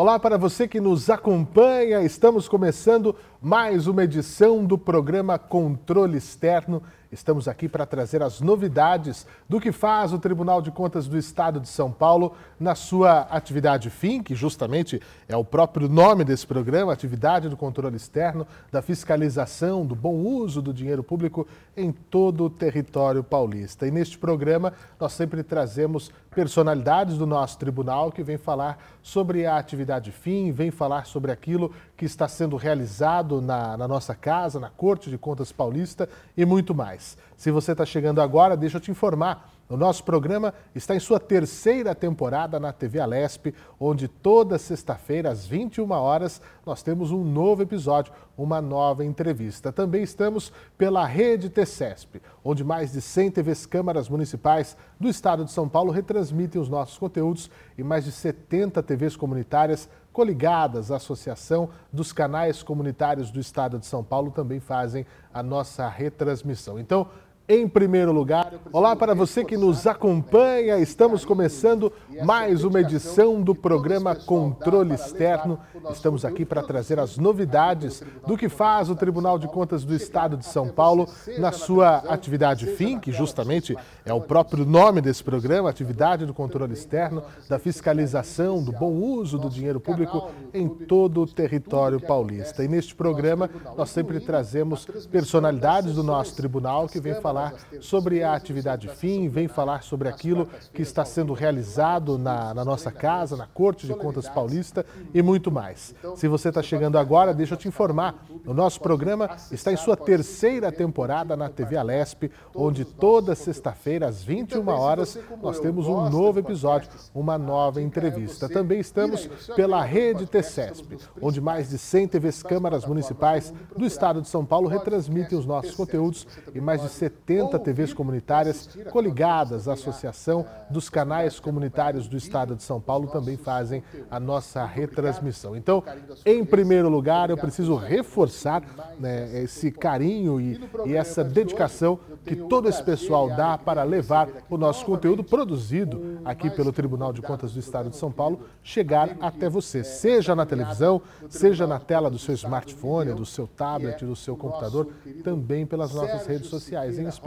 Olá para você que nos acompanha. Estamos começando mais uma edição do programa Controle Externo. Estamos aqui para trazer as novidades do que faz o Tribunal de Contas do Estado de São Paulo na sua atividade fim, que justamente é o próprio nome desse programa, atividade do controle externo, da fiscalização, do bom uso do dinheiro público em todo o território paulista. E neste programa nós sempre trazemos personalidades do nosso tribunal que vêm falar sobre a atividade fim, vêm falar sobre aquilo que está sendo realizado na, na nossa casa, na Corte de Contas Paulista e muito mais. Se você está chegando agora, deixa eu te informar. O nosso programa está em sua terceira temporada na TV Alesp, onde toda sexta-feira, às 21 horas, nós temos um novo episódio, uma nova entrevista. Também estamos pela Rede TCESP, onde mais de 100 TVs câmaras municipais do estado de São Paulo retransmitem os nossos conteúdos e mais de 70 TVs comunitárias coligadas à Associação dos Canais Comunitários do Estado de São Paulo também fazem a nossa retransmissão. Então, em primeiro lugar. Olá para você que nos acompanha. Estamos começando mais uma edição do programa Controle Externo. Estamos aqui para trazer as novidades do que faz o Tribunal de Contas do Estado de São Paulo na sua atividade fim, que justamente é o próprio nome desse programa, atividade do controle externo, da fiscalização, do bom uso do dinheiro público em todo o território paulista. E neste programa nós sempre trazemos personalidades do nosso tribunal que vem falar falar sobre a atividade fim, vem falar sobre aquilo que está sendo realizado na, na nossa casa, na Corte de Contas Paulista e muito mais. Se você está chegando agora, deixa eu te informar. O nosso programa está em sua terceira temporada na TV Alesp, onde toda sexta-feira, às 21 horas, nós temos um novo episódio, uma nova entrevista. Também estamos pela Rede TCESP, onde mais de 100 TVs câmaras municipais do estado de São Paulo retransmitem os nossos conteúdos e mais de 70 80 TVs comunitárias coligadas. À Associação dos Canais Comunitários do Estado de São Paulo também fazem a nossa retransmissão. Então, em primeiro lugar, eu preciso reforçar né, esse carinho e, e essa dedicação que todo esse pessoal dá para levar o nosso conteúdo produzido aqui pelo Tribunal de Contas do Estado de São Paulo chegar até você, seja na televisão, seja na tela do seu smartphone, do seu tablet, do seu computador, também pelas nossas redes sociais, em especial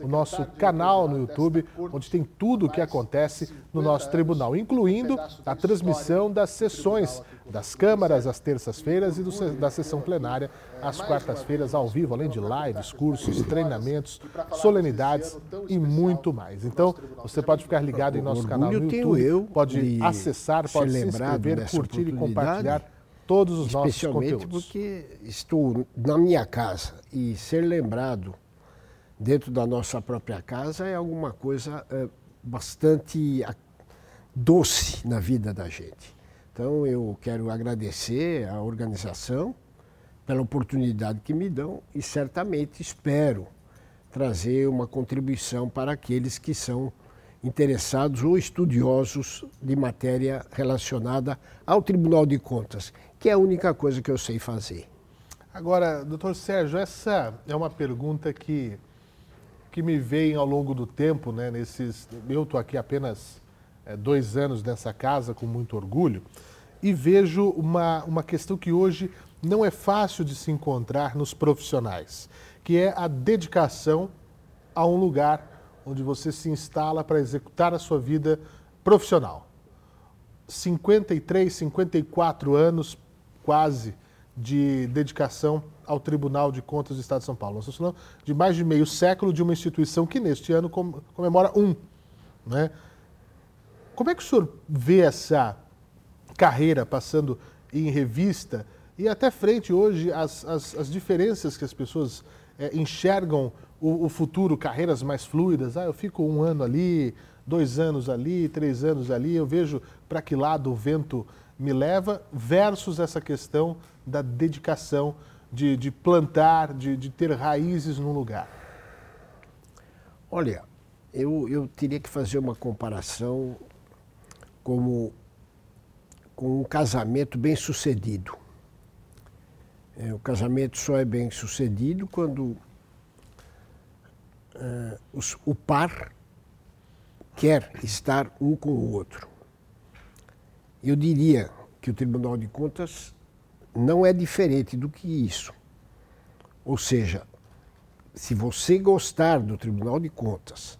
o nosso canal no YouTube, onde tem tudo o que acontece no nosso tribunal, incluindo a transmissão das sessões das câmaras às terças-feiras e do, da sessão plenária às quartas-feiras ao vivo, além de lives, cursos, treinamentos, solenidades e muito mais. Então, você pode ficar ligado em nosso canal no YouTube, pode acessar, pode se inscrever, curtir e compartilhar todos os nossos conteúdos. Especialmente porque estou na minha casa e ser lembrado dentro da nossa própria casa é alguma coisa é, bastante doce na vida da gente. Então eu quero agradecer à organização pela oportunidade que me dão e certamente espero trazer uma contribuição para aqueles que são interessados ou estudiosos de matéria relacionada ao Tribunal de Contas, que é a única coisa que eu sei fazer. Agora, doutor Sérgio, essa é uma pergunta que que me veem ao longo do tempo, né, nesses, eu estou aqui apenas é, dois anos nessa casa com muito orgulho, e vejo uma, uma questão que hoje não é fácil de se encontrar nos profissionais, que é a dedicação a um lugar onde você se instala para executar a sua vida profissional. 53, 54 anos quase de dedicação ao Tribunal de Contas do Estado de São Paulo. Nós falando de mais de meio século de uma instituição que neste ano comemora um. Né? Como é que o senhor vê essa carreira passando em revista e até frente hoje as, as, as diferenças que as pessoas é, enxergam o, o, futuro, carreiras mais fluidas? Ah, eu fico um ano ali, dois anos ali, três anos ali, eu vejo para que lado o vento me leva, versus essa questão da dedicação de, de plantar, de, de ter raízes num lugar? Olha, eu, eu teria que fazer uma comparação como com um casamento bem sucedido. É, o casamento só é bem sucedido quando uh, os, o par quer estar um com o outro. Eu diria que o Tribunal de Contas não é diferente do que isso. Ou seja, se você gostar do Tribunal de Contas,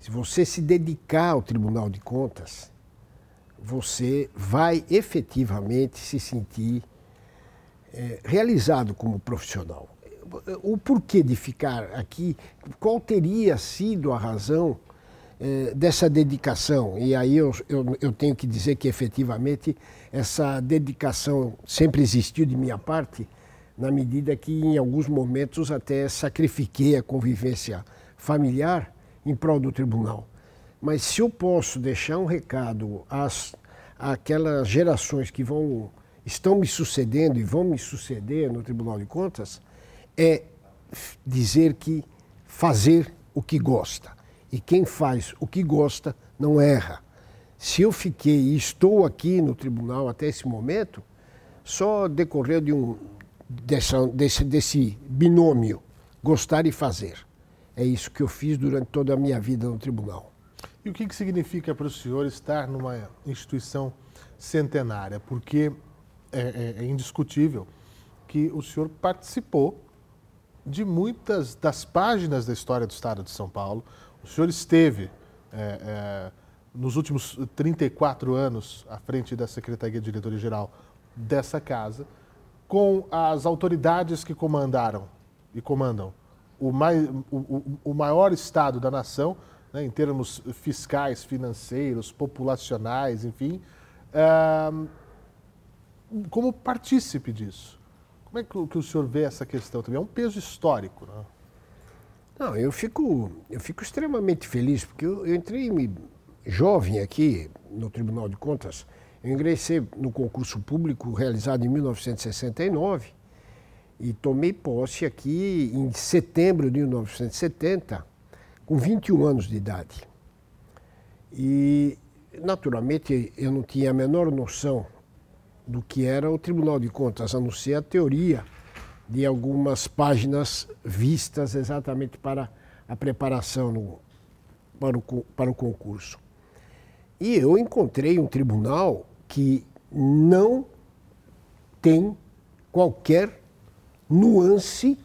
se você se dedicar ao Tribunal de Contas, você vai efetivamente se sentir é, realizado como profissional. O porquê de ficar aqui, qual teria sido a razão dessa dedicação? E aí eu, eu, eu tenho que dizer que efetivamente essa dedicação sempre existiu de minha parte, na medida que em alguns momentos até sacrifiquei a convivência familiar em prol do tribunal. Mas se eu posso deixar um recado às, àquelas gerações que vão estão me sucedendo e vão me suceder no Tribunal de Contas, é dizer que fazer o que gosta. E quem faz o que gosta não erra. Se eu fiquei e estou aqui no tribunal até esse momento, só decorreu de um, dessa, desse, desse binômio, gostar e fazer. É isso que eu fiz durante toda a minha vida no tribunal. E o que, que significa para o senhor estar numa instituição centenária? Porque é, é, é indiscutível que o senhor participou de muitas das páginas da história do Estado de São Paulo. O senhor esteve é, é, nos últimos 34 anos à frente da Secretaria de Diretoria Geral dessa casa com as autoridades que comandaram e comandam o, mai, o, o maior Estado da nação, né, em termos fiscais, financeiros, populacionais, enfim, é, como partícipe disso. Como é que o, senhor vê essa questão também? É um peso histórico, né? Não, eu fico, eu fico extremamente feliz, porque eu, eu entrei jovem aqui no Tribunal de Contas eu ingressei no concurso público realizado em 1969 e tomei posse aqui em setembro de 1970, com 21 anos de idade. E, naturalmente, eu não tinha a menor noção do que era o Tribunal de Contas, a não ser a teoria de algumas páginas vistas exatamente para a preparação no, para, o, para o concurso. E eu encontrei um tribunal que não tem qualquer nuance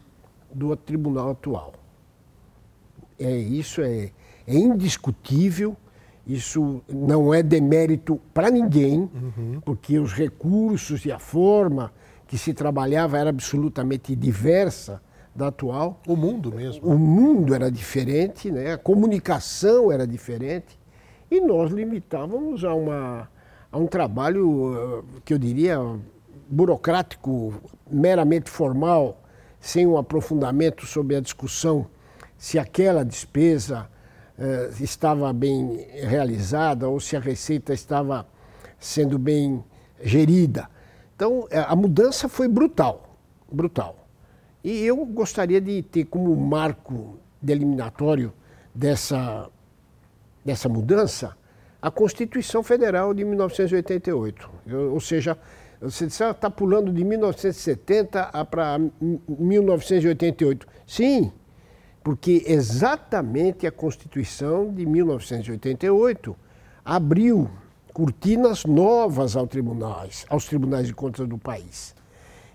do tribunal atual. É, isso é, é indiscutível, isso não é demérito para ninguém, uhum. porque os recursos e a forma que se trabalhava era absolutamente diversa da atual. O mundo mesmo. O mundo era diferente, né? a comunicação era diferente, e nós limitávamos a uma a um trabalho eh, que eu diria burocrático, meramente formal, sem um aprofundamento sobre a discussão se aquela despesa eh, estava bem realizada ou se a receita estava sendo bem gerida. Então, eh, a mudança foi brutal, brutal. E eu gostaria de ter como marco deliminatório dessa, dessa mudança a Constituição Federal de 1988. Eu, ou seja, você está ah, pulando de 1970 para 1988. Sim, porque exatamente a Constituição de 1988 abriu cortinas novas aos tribunais, aos tribunais de contas do país.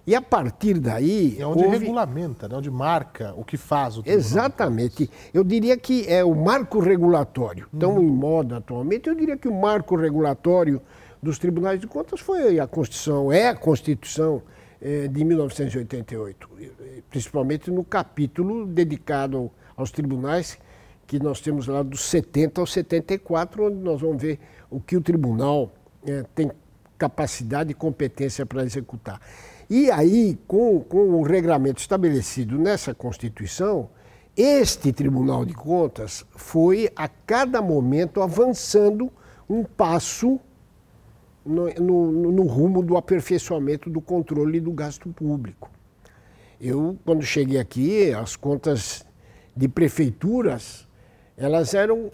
E a partir daí. É onde houve... regulamenta, né? onde marca o que faz o tribunal. Exatamente. Eu diria que é o marco regulatório. Tão uhum. em moda atualmente, eu diria que o marco regulatório dos tribunais de contas foi a Constituição, é a Constituição eh, de 1988, principalmente no capítulo dedicado aos tribunais, que nós temos lá dos 70 ao 74, onde nós vamos ver o que o tribunal eh, tem capacidade e competência para executar. E aí, com, com o regramento estabelecido nessa Constituição, este Tribunal de Contas foi a cada momento avançando um passo no, no, no, rumo do aperfeiçoamento do controle do gasto público. Eu, quando cheguei aqui, as contas de prefeituras, elas eram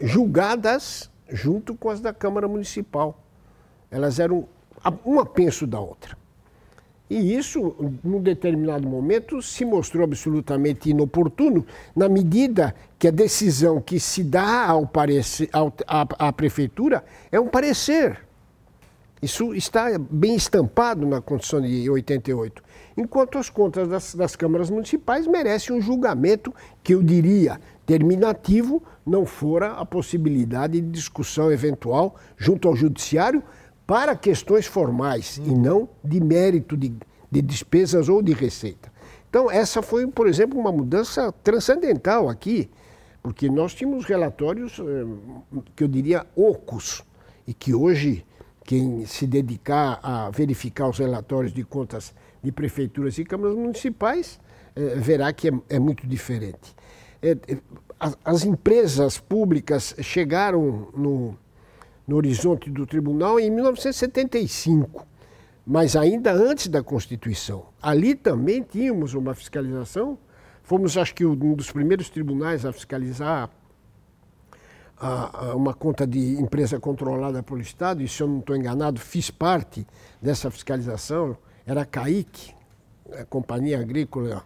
julgadas junto com as da Câmara Municipal. Elas eram uma penso da outra. E isso, num determinado momento, se mostrou absolutamente inoportuno, na medida que a decisão que se dá ao ao, à, à prefeitura é um parecer. Isso está bem estampado na Constituição de 88. Enquanto as contas das, das câmaras municipais merecem um julgamento que eu diria terminativo, não fora a possibilidade de discussão eventual junto ao judiciário para questões formais hum. e não de mérito de, de despesas ou de receita. Então, essa foi, por exemplo, uma mudança transcendental aqui, porque nós tínhamos relatórios eh, que eu diria ocos, e que hoje quem se dedicar a verificar os relatórios de contas de prefeituras e câmaras municipais eh, verá que é, é muito diferente. É, as, as, empresas públicas chegaram no, no horizonte do tribunal em 1975, mas ainda antes da Constituição. Ali também tínhamos uma fiscalização. Fomos, acho que, um dos primeiros tribunais a fiscalizar a uma conta de empresa controlada pelo Estado, e se eu não estou enganado, fiz parte dessa fiscalização, era a CAIC, a Companhia Agrícola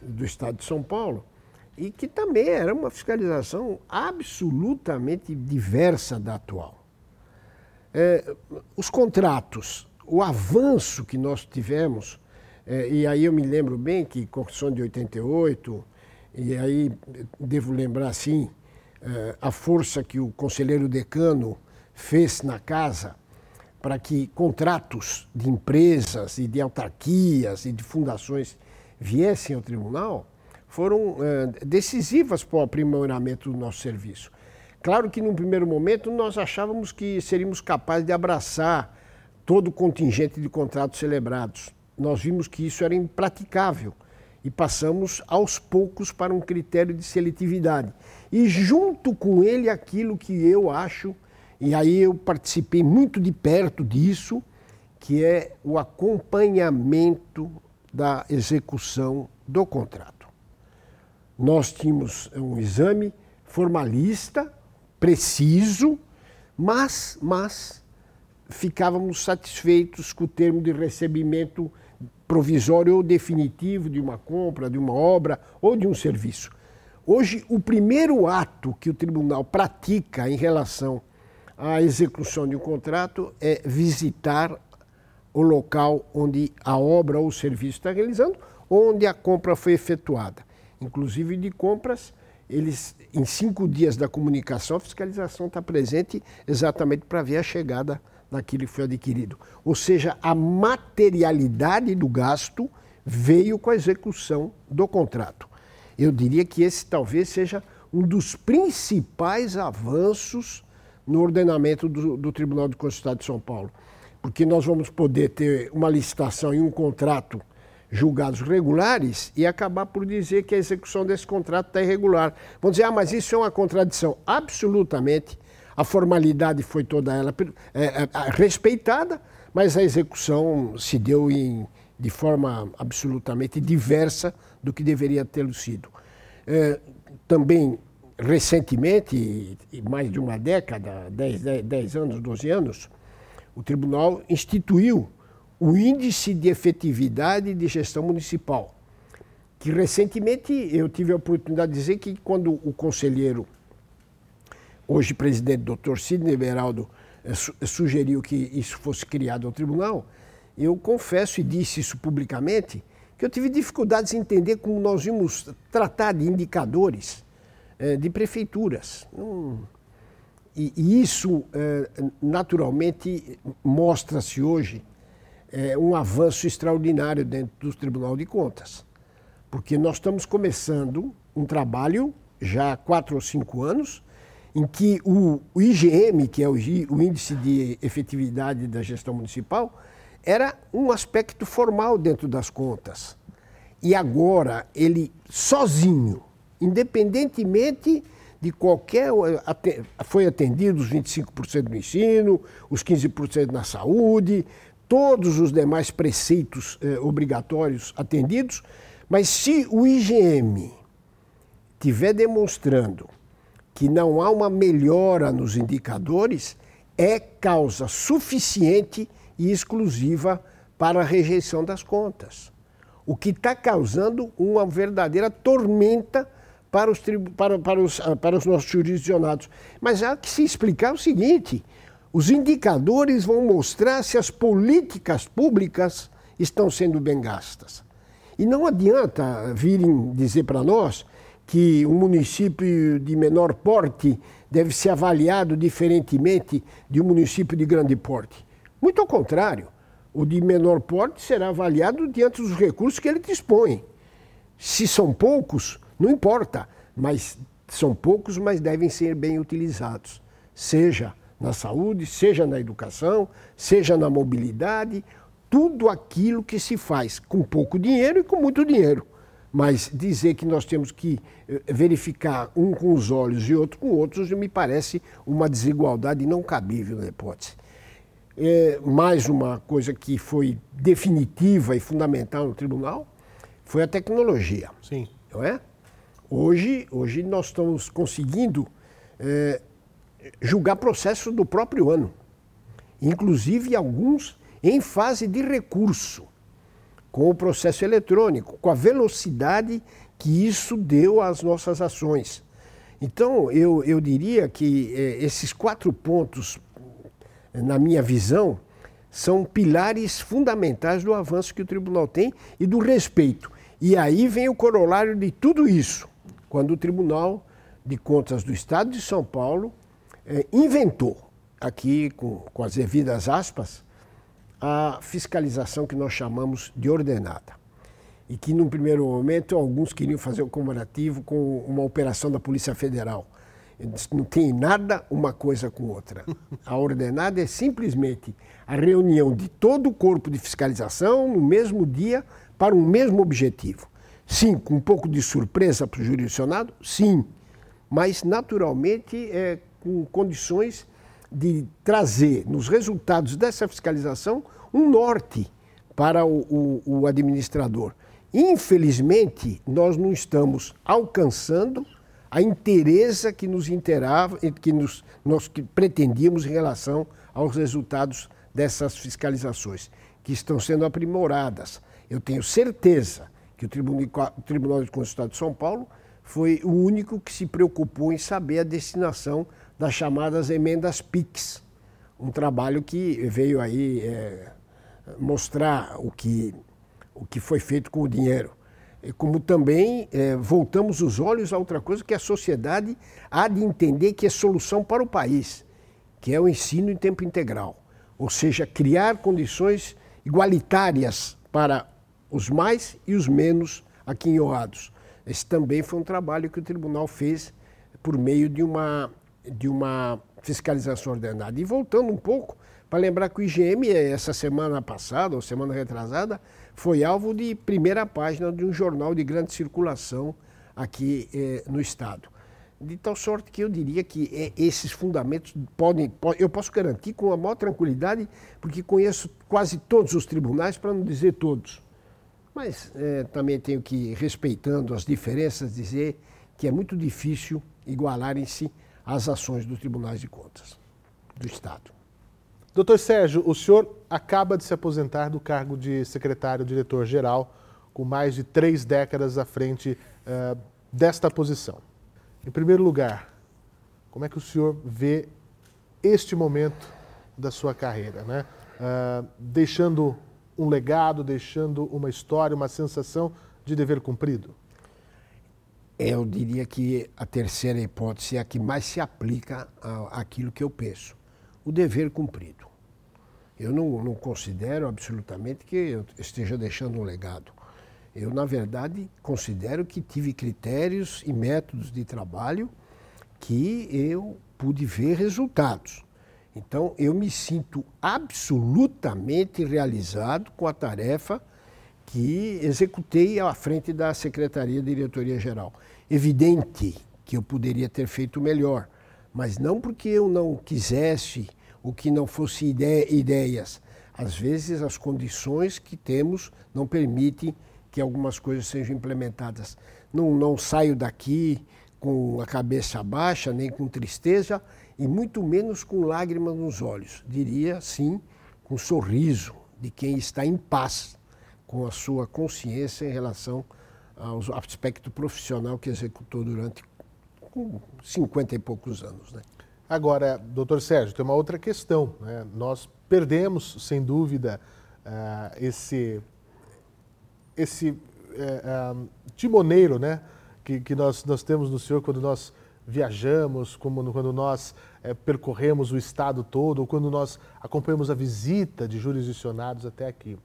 do Estado de São Paulo, e que também era uma fiscalização absolutamente diversa da atual. É, os contratos, o avanço que nós tivemos, é, e aí eu me lembro bem que Constituição de 88, e aí devo lembrar assim, eh, a força que o conselheiro decano fez na casa para que contratos de empresas e de autarquias e de fundações viessem ao tribunal foram eh, decisivas para o aprimoramento do nosso serviço. Claro que, num primeiro momento, nós achávamos que seríamos capazes de abraçar todo o contingente de contratos celebrados. Nós vimos que isso era impraticável e passamos aos poucos para um critério de seletividade. E junto com ele aquilo que eu acho, e aí eu participei muito de perto disso, que é o acompanhamento da execução do contrato. Nós tínhamos um exame formalista, preciso, mas, mas ficávamos satisfeitos com o termo de recebimento provisório ou definitivo de uma compra, de uma obra ou de um serviço. Hoje, o primeiro ato que o tribunal pratica em relação à execução de um contrato é visitar o local onde a obra ou o serviço está realizando, onde a compra foi efetuada. Inclusive de compras, eles em cinco dias da comunicação, a fiscalização está presente exatamente para ver a chegada daquilo que foi adquirido. Ou seja, a materialidade do gasto veio com a execução do contrato. Eu diria que esse talvez seja um dos principais avanços no ordenamento do, do Tribunal de Estado de São Paulo. Porque nós vamos poder ter uma licitação e um contrato julgados regulares e acabar por dizer que a execução desse contrato está irregular. Vão dizer, ah, mas isso é uma contradição. Absolutamente a formalidade foi toda ela é, é, respeitada, mas a execução se deu em, de forma absolutamente diversa do que deveria ter sido. É, também, recentemente, mais de uma década, 10, 10, 10 anos, 12 anos, o tribunal instituiu o Índice de Efetividade de Gestão Municipal, que recentemente eu tive a oportunidade de dizer que quando o conselheiro hoje presidente doutor Sidney Beraldo eh, eh, sugeriu que isso fosse criado ao tribunal, eu confesso e disse isso publicamente, que eu tive dificuldades em entender como nós íamos tratar de indicadores eh, de prefeituras. e, isso, naturalmente, mostra-se hoje um avanço extraordinário dentro do Tribunal de Contas. Porque nós estamos começando um trabalho já há quatro ou cinco anos, em que o, o IGM, que é o, o Índice de Efetividade da Gestão Municipal, era um aspecto formal dentro das contas. E agora ele sozinho, independentemente de qualquer. Foi atendido os 25% no ensino, os 15% na saúde, todos os demais preceitos eh, obrigatórios atendidos, mas se o IGM estiver demonstrando que não há uma melhora nos indicadores é causa suficiente e exclusiva para a rejeição das contas. O que está causando uma verdadeira tormenta para os, para, para, os, para os nossos jurisdicionados. Mas há que se explicar o seguinte: Os indicadores vão mostrar se as políticas públicas estão sendo bem gastas. E não adianta virem dizer para nós que um município de menor porte deve ser avaliado diferentemente de um município de grande porte. Muito ao contrário, o de menor porte será avaliado diante dos recursos que ele dispõe. Se são poucos, não importa, mas são poucos, mas devem ser bem utilizados, seja na saúde, seja na educação, seja na mobilidade, tudo aquilo que se faz com pouco dinheiro e com muito dinheiro. Mas dizer que nós temos que eh, verificar um com os olhos e outro com outros me parece uma desigualdade não cabível na hipótese. É, mais uma coisa que foi definitiva e fundamental no tribunal foi a tecnologia. Sim. Não é? Hoje, hoje nós estamos conseguindo é, julgar processos do próprio ano, inclusive alguns em fase de recurso, com o processo eletrônico, com a velocidade que isso deu às nossas ações. Então, eu, eu diria que é, esses quatro pontos, na minha visão, são pilares fundamentais do avanço que o tribunal tem e do respeito. E aí vem o corolário de tudo isso, quando o Tribunal de Contas do Estado de São Paulo é, inventou, aqui com, com as devidas aspas, a fiscalização que nós chamamos de ordenada. E que, num primeiro momento, alguns queriam fazer o comparativo com uma operação da Polícia Federal. Não tem nada uma coisa com outra. A ordenada é simplesmente a reunião de todo o corpo de fiscalização no mesmo dia para um mesmo objetivo. Sim, com um pouco de surpresa para o jurisdicionado, sim, mas naturalmente é, com condições de trazer nos resultados dessa fiscalização um norte para o, o, o administrador. Infelizmente, nós não estamos alcançando a interesa que nos interava, que nos, nós que pretendíamos em relação aos resultados dessas fiscalizações, que estão sendo aprimoradas. Eu tenho certeza que o Tribunal, de Estado de São Paulo foi o único que se preocupou em saber a destinação das chamadas emendas PIX, um trabalho que veio aí é, mostrar o que, o que foi feito com o dinheiro. E como também é, voltamos os olhos a outra coisa que a sociedade há de entender que é solução para o país, que é o ensino em tempo integral. Ou seja, criar condições igualitárias para os mais e os menos aquinhoados. Esse também foi um trabalho que o tribunal fez por meio de uma, de uma fiscalização ordenada. E voltando um pouco, para lembrar que o IGM, essa semana passada, ou semana retrasada, foi alvo de primeira página de um jornal de grande circulação aqui eh, no Estado. De tal sorte que eu diria que eh, esses fundamentos podem, eu posso garantir com a maior tranquilidade, porque conheço quase todos os tribunais, para não dizer todos. Mas é, também tenho que, respeitando as diferenças, dizer que é muito difícil igualarem-se as ações dos tribunais de contas do Estado. Doutor Sérgio, o senhor acaba de se aposentar do cargo de secretário-diretor-geral, com mais de três décadas à frente uh, desta posição. Em primeiro lugar, como é que o senhor vê este momento da sua carreira, né? Uh, deixando um legado, deixando uma história, uma sensação de dever cumprido? Eu diria que a terceira hipótese é a que mais se aplica àquilo que eu penso: o dever cumprido. Eu não, não considero absolutamente que eu esteja deixando um legado. Eu, na verdade, considero que tive critérios e métodos de trabalho que eu pude ver resultados. Então, eu me sinto absolutamente realizado com a tarefa que executei à frente da Secretaria Diretoria Geral. Evidente que eu poderia ter feito melhor, mas não porque eu não quisesse ou que não fosse ideias. Às vezes, as condições que temos não permitem que algumas coisas sejam implementadas. Não, não saio daqui com a cabeça baixa, nem com tristeza, e muito menos com lágrimas nos olhos. Diria, sim, com sorriso de quem está em paz com a sua consciência em relação ao aspecto profissional que executou durante 50 e poucos anos. Né? Agora, doutor Sérgio, tem uma outra questão. Né? Nós perdemos, sem dúvida, uh, esse, esse uh, timoneiro né? que, que nós, nós temos no senhor quando nós viajamos, como quando nós é, percorremos o estado todo, ou quando nós acompanhamos a visita de jurisdicionados até aqui.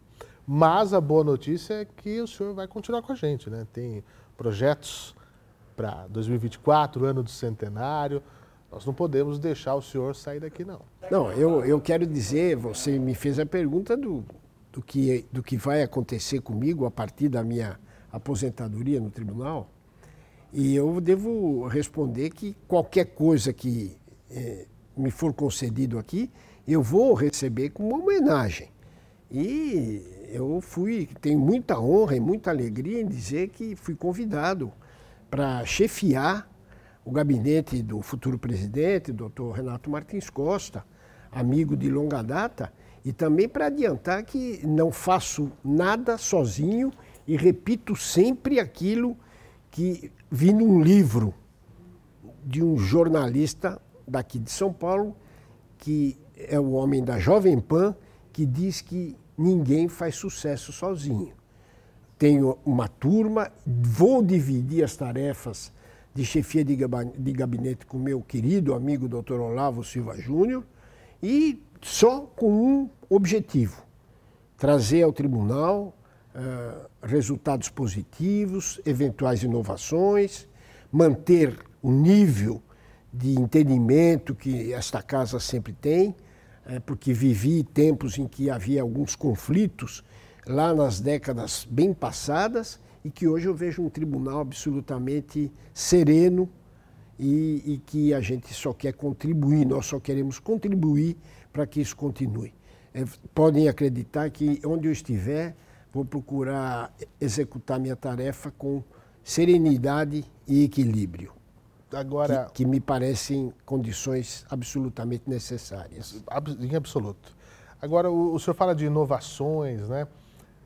Mas a boa notícia é que o senhor vai continuar com a gente, né? Tem projetos para 2024, ano do centenário. Nós não podemos deixar o senhor sair daqui, não. Não, eu, eu quero dizer, você me fez a pergunta do, do, que, do que vai acontecer comigo a partir da minha aposentadoria no tribunal. E eu devo responder que qualquer coisa que eh, me for concedido aqui, eu vou receber como uma homenagem. E eu fui, tenho muita honra e muita alegria em dizer que fui convidado para chefiar o gabinete do futuro presidente, doutor Renato Martins Costa, amigo de longa data, e também para adiantar que não faço nada sozinho e repito sempre aquilo que vi num livro de um jornalista daqui de São Paulo, que é o homem da Jovem Pan, que diz que ninguém faz sucesso sozinho. Tenho uma turma, vou dividir as tarefas de chefia de gabinete com meu querido amigo Dr. Olavo Silva Júnior e só com um objetivo: trazer ao tribunal uh, resultados positivos, eventuais inovações, manter o nível de entendimento que esta casa sempre tem, porque vivi tempos em que havia alguns conflitos lá nas décadas bem passadas e que hoje eu vejo um tribunal absolutamente sereno e, e que a gente só quer contribuir, nós só queremos contribuir para que isso continue. É, podem acreditar que onde eu estiver, vou procurar executar minha tarefa com serenidade e equilíbrio. Agora, que, que me parecem condições absolutamente necessárias. Em absoluto. Agora, o, o senhor fala de inovações, né?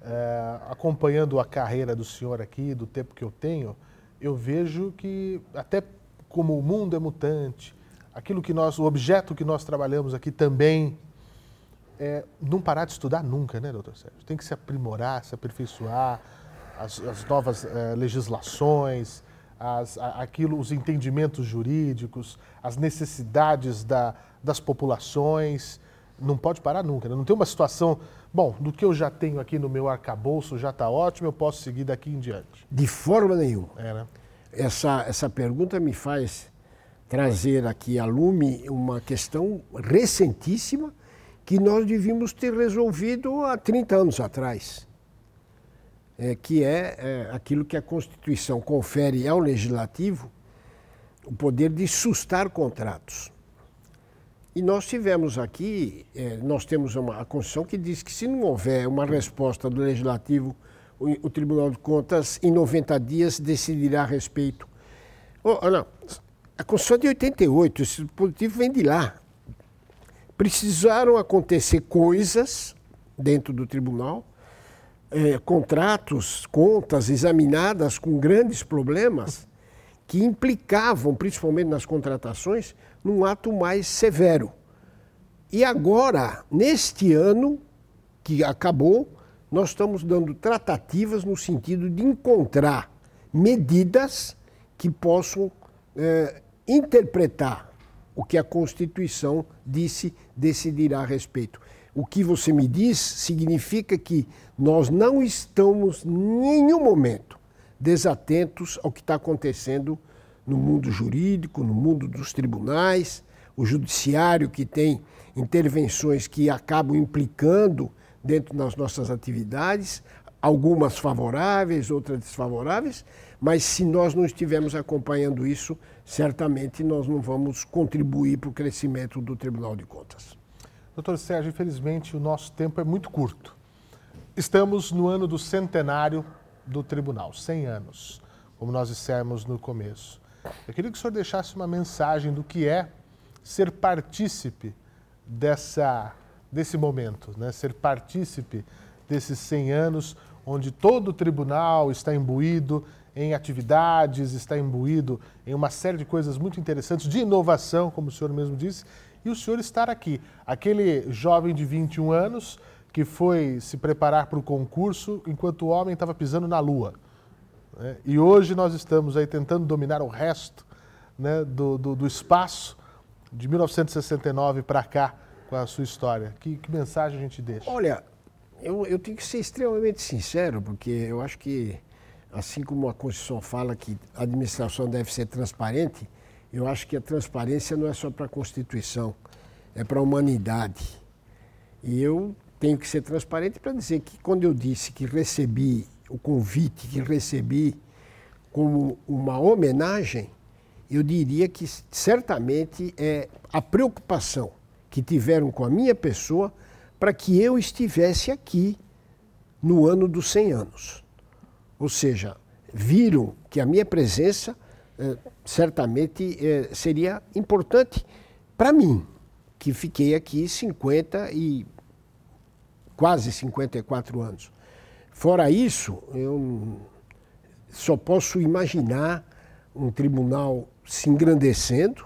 É, acompanhando a carreira do senhor aqui, do tempo que eu tenho, eu vejo que até como o mundo é mutante, aquilo que nós, o objeto que nós trabalhamos aqui também é não parar de estudar nunca, né, doutor Sérgio? Tem que se aprimorar, se aperfeiçoar, as, as novas é, legislações, as, aquilo, os entendimentos jurídicos, as necessidades da, das populações. Não pode parar nunca. Né? Não tem uma situação, bom, do que eu já tenho aqui no meu arcabouço já está ótimo, eu posso seguir daqui em diante. De forma nenhuma. É, né? essa, essa pergunta me faz trazer aqui a lume uma questão recentíssima que nós devíamos ter resolvido há 30 anos atrás é, que é, é aquilo que a Constituição confere ao Legislativo o poder de sustar contratos. E nós tivemos aqui, é, nós temos uma, a Constituição que diz que se não houver uma resposta do Legislativo, o, o Tribunal de Contas, em 90 dias, decidirá a respeito. Oh, não, a Constituição de 88, esse dispositivo vem de lá. Precisaram acontecer coisas dentro do tribunal é, contratos, contas examinadas com grandes problemas que implicavam, principalmente nas contratações, num ato mais severo. E agora, neste ano que acabou, nós estamos dando tratativas no sentido de encontrar medidas que possam é, interpretar o que a Constituição disse decidirá a respeito. O que você me diz significa que nós não estamos, em nenhum momento, desatentos ao que está acontecendo no mundo jurídico, no mundo dos tribunais, o judiciário que tem intervenções que acabam implicando dentro das nossas atividades, algumas favoráveis, outras desfavoráveis, mas se nós não estivermos acompanhando isso, certamente nós não vamos contribuir para o crescimento do Tribunal de Contas. Doutor Sérgio, infelizmente o nosso tempo é muito curto. Estamos no ano do centenário do tribunal, 100 anos, como nós dissemos no começo. Eu queria que o senhor deixasse uma mensagem do que é ser partícipe dessa, desse momento, né? ser partícipe desses 100 anos, onde todo o tribunal está imbuído em atividades, está imbuído em uma série de coisas muito interessantes, de inovação, como o senhor mesmo disse, e o senhor estar aqui. Aquele jovem de 21 anos que foi se preparar para o concurso enquanto o homem estava pisando na lua. Né? E hoje nós estamos aí tentando dominar o resto né, do, do, do espaço de 1969 para cá com a sua história. Que, que, mensagem a gente deixa? Olha, eu, eu tenho que ser extremamente sincero, porque eu acho que, assim como a Constituição fala que a administração deve ser transparente, eu acho que a transparência não é só para a Constituição, é para a humanidade. E eu tenho que ser transparente para dizer que quando eu disse que recebi o convite que recebi como uma homenagem, eu diria que certamente é a preocupação que tiveram com a minha pessoa para que eu estivesse aqui no ano dos 100 anos. Ou seja, viram que a minha presença certamente eh, seria importante para mim, que fiquei aqui 50 e quase 54 anos. Fora isso, eu só posso imaginar um tribunal se engrandecendo,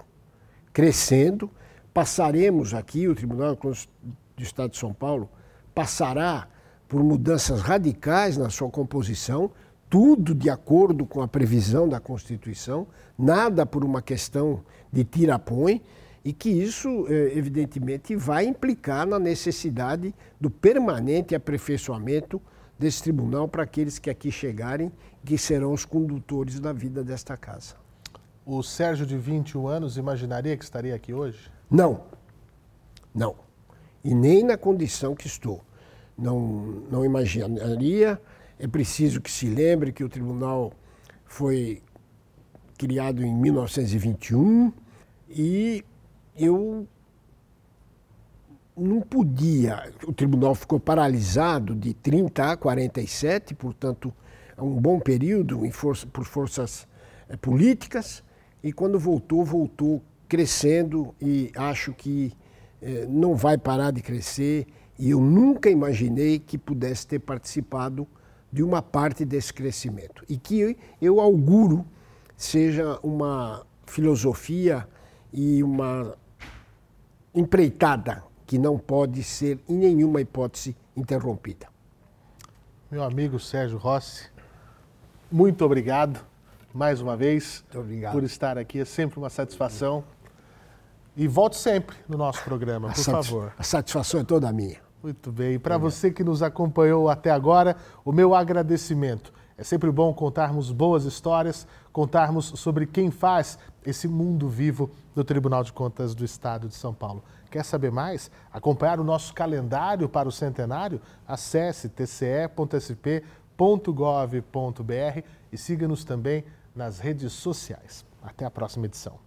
crescendo. Passaremos aqui, o Tribunal do Estado de São Paulo passará por mudanças radicais na sua composição, tudo de acordo com a previsão da Constituição, nada por uma questão de tira-põe, e que isso, eh, evidentemente, vai implicar na necessidade do permanente aperfeiçoamento desse tribunal para aqueles que aqui chegarem, que serão os condutores da vida desta casa. O Sérgio, de 21 anos, imaginaria que estaria aqui hoje? Não. Não. E nem na condição que estou. Não, não imaginaria. É preciso que se lembre que o tribunal foi criado em 1921 e eu não podia, o tribunal ficou paralisado de 30 a 47, portanto, é um bom período por forças é, políticas, e quando voltou, voltou crescendo e acho que é, não vai parar de crescer, e eu nunca imaginei que pudesse ter participado de uma parte desse crescimento. E que eu auguro seja uma filosofia e uma empreitada que não pode ser, em nenhuma hipótese, interrompida. Meu amigo Sérgio Rossi, muito obrigado mais uma vez por estar aqui. É sempre uma satisfação. E volte sempre no nosso programa, por favor. A satisfação é toda minha. Muito bem. E para você que nos acompanhou até agora, o meu agradecimento. É sempre bom contarmos boas histórias, contarmos sobre quem faz esse mundo vivo do Tribunal de Contas do Estado de São Paulo. Quer saber mais? Acompanhar o nosso calendário para o centenário? Acesse tce.sp.gov.br e siga-nos também nas redes sociais. Até a próxima edição.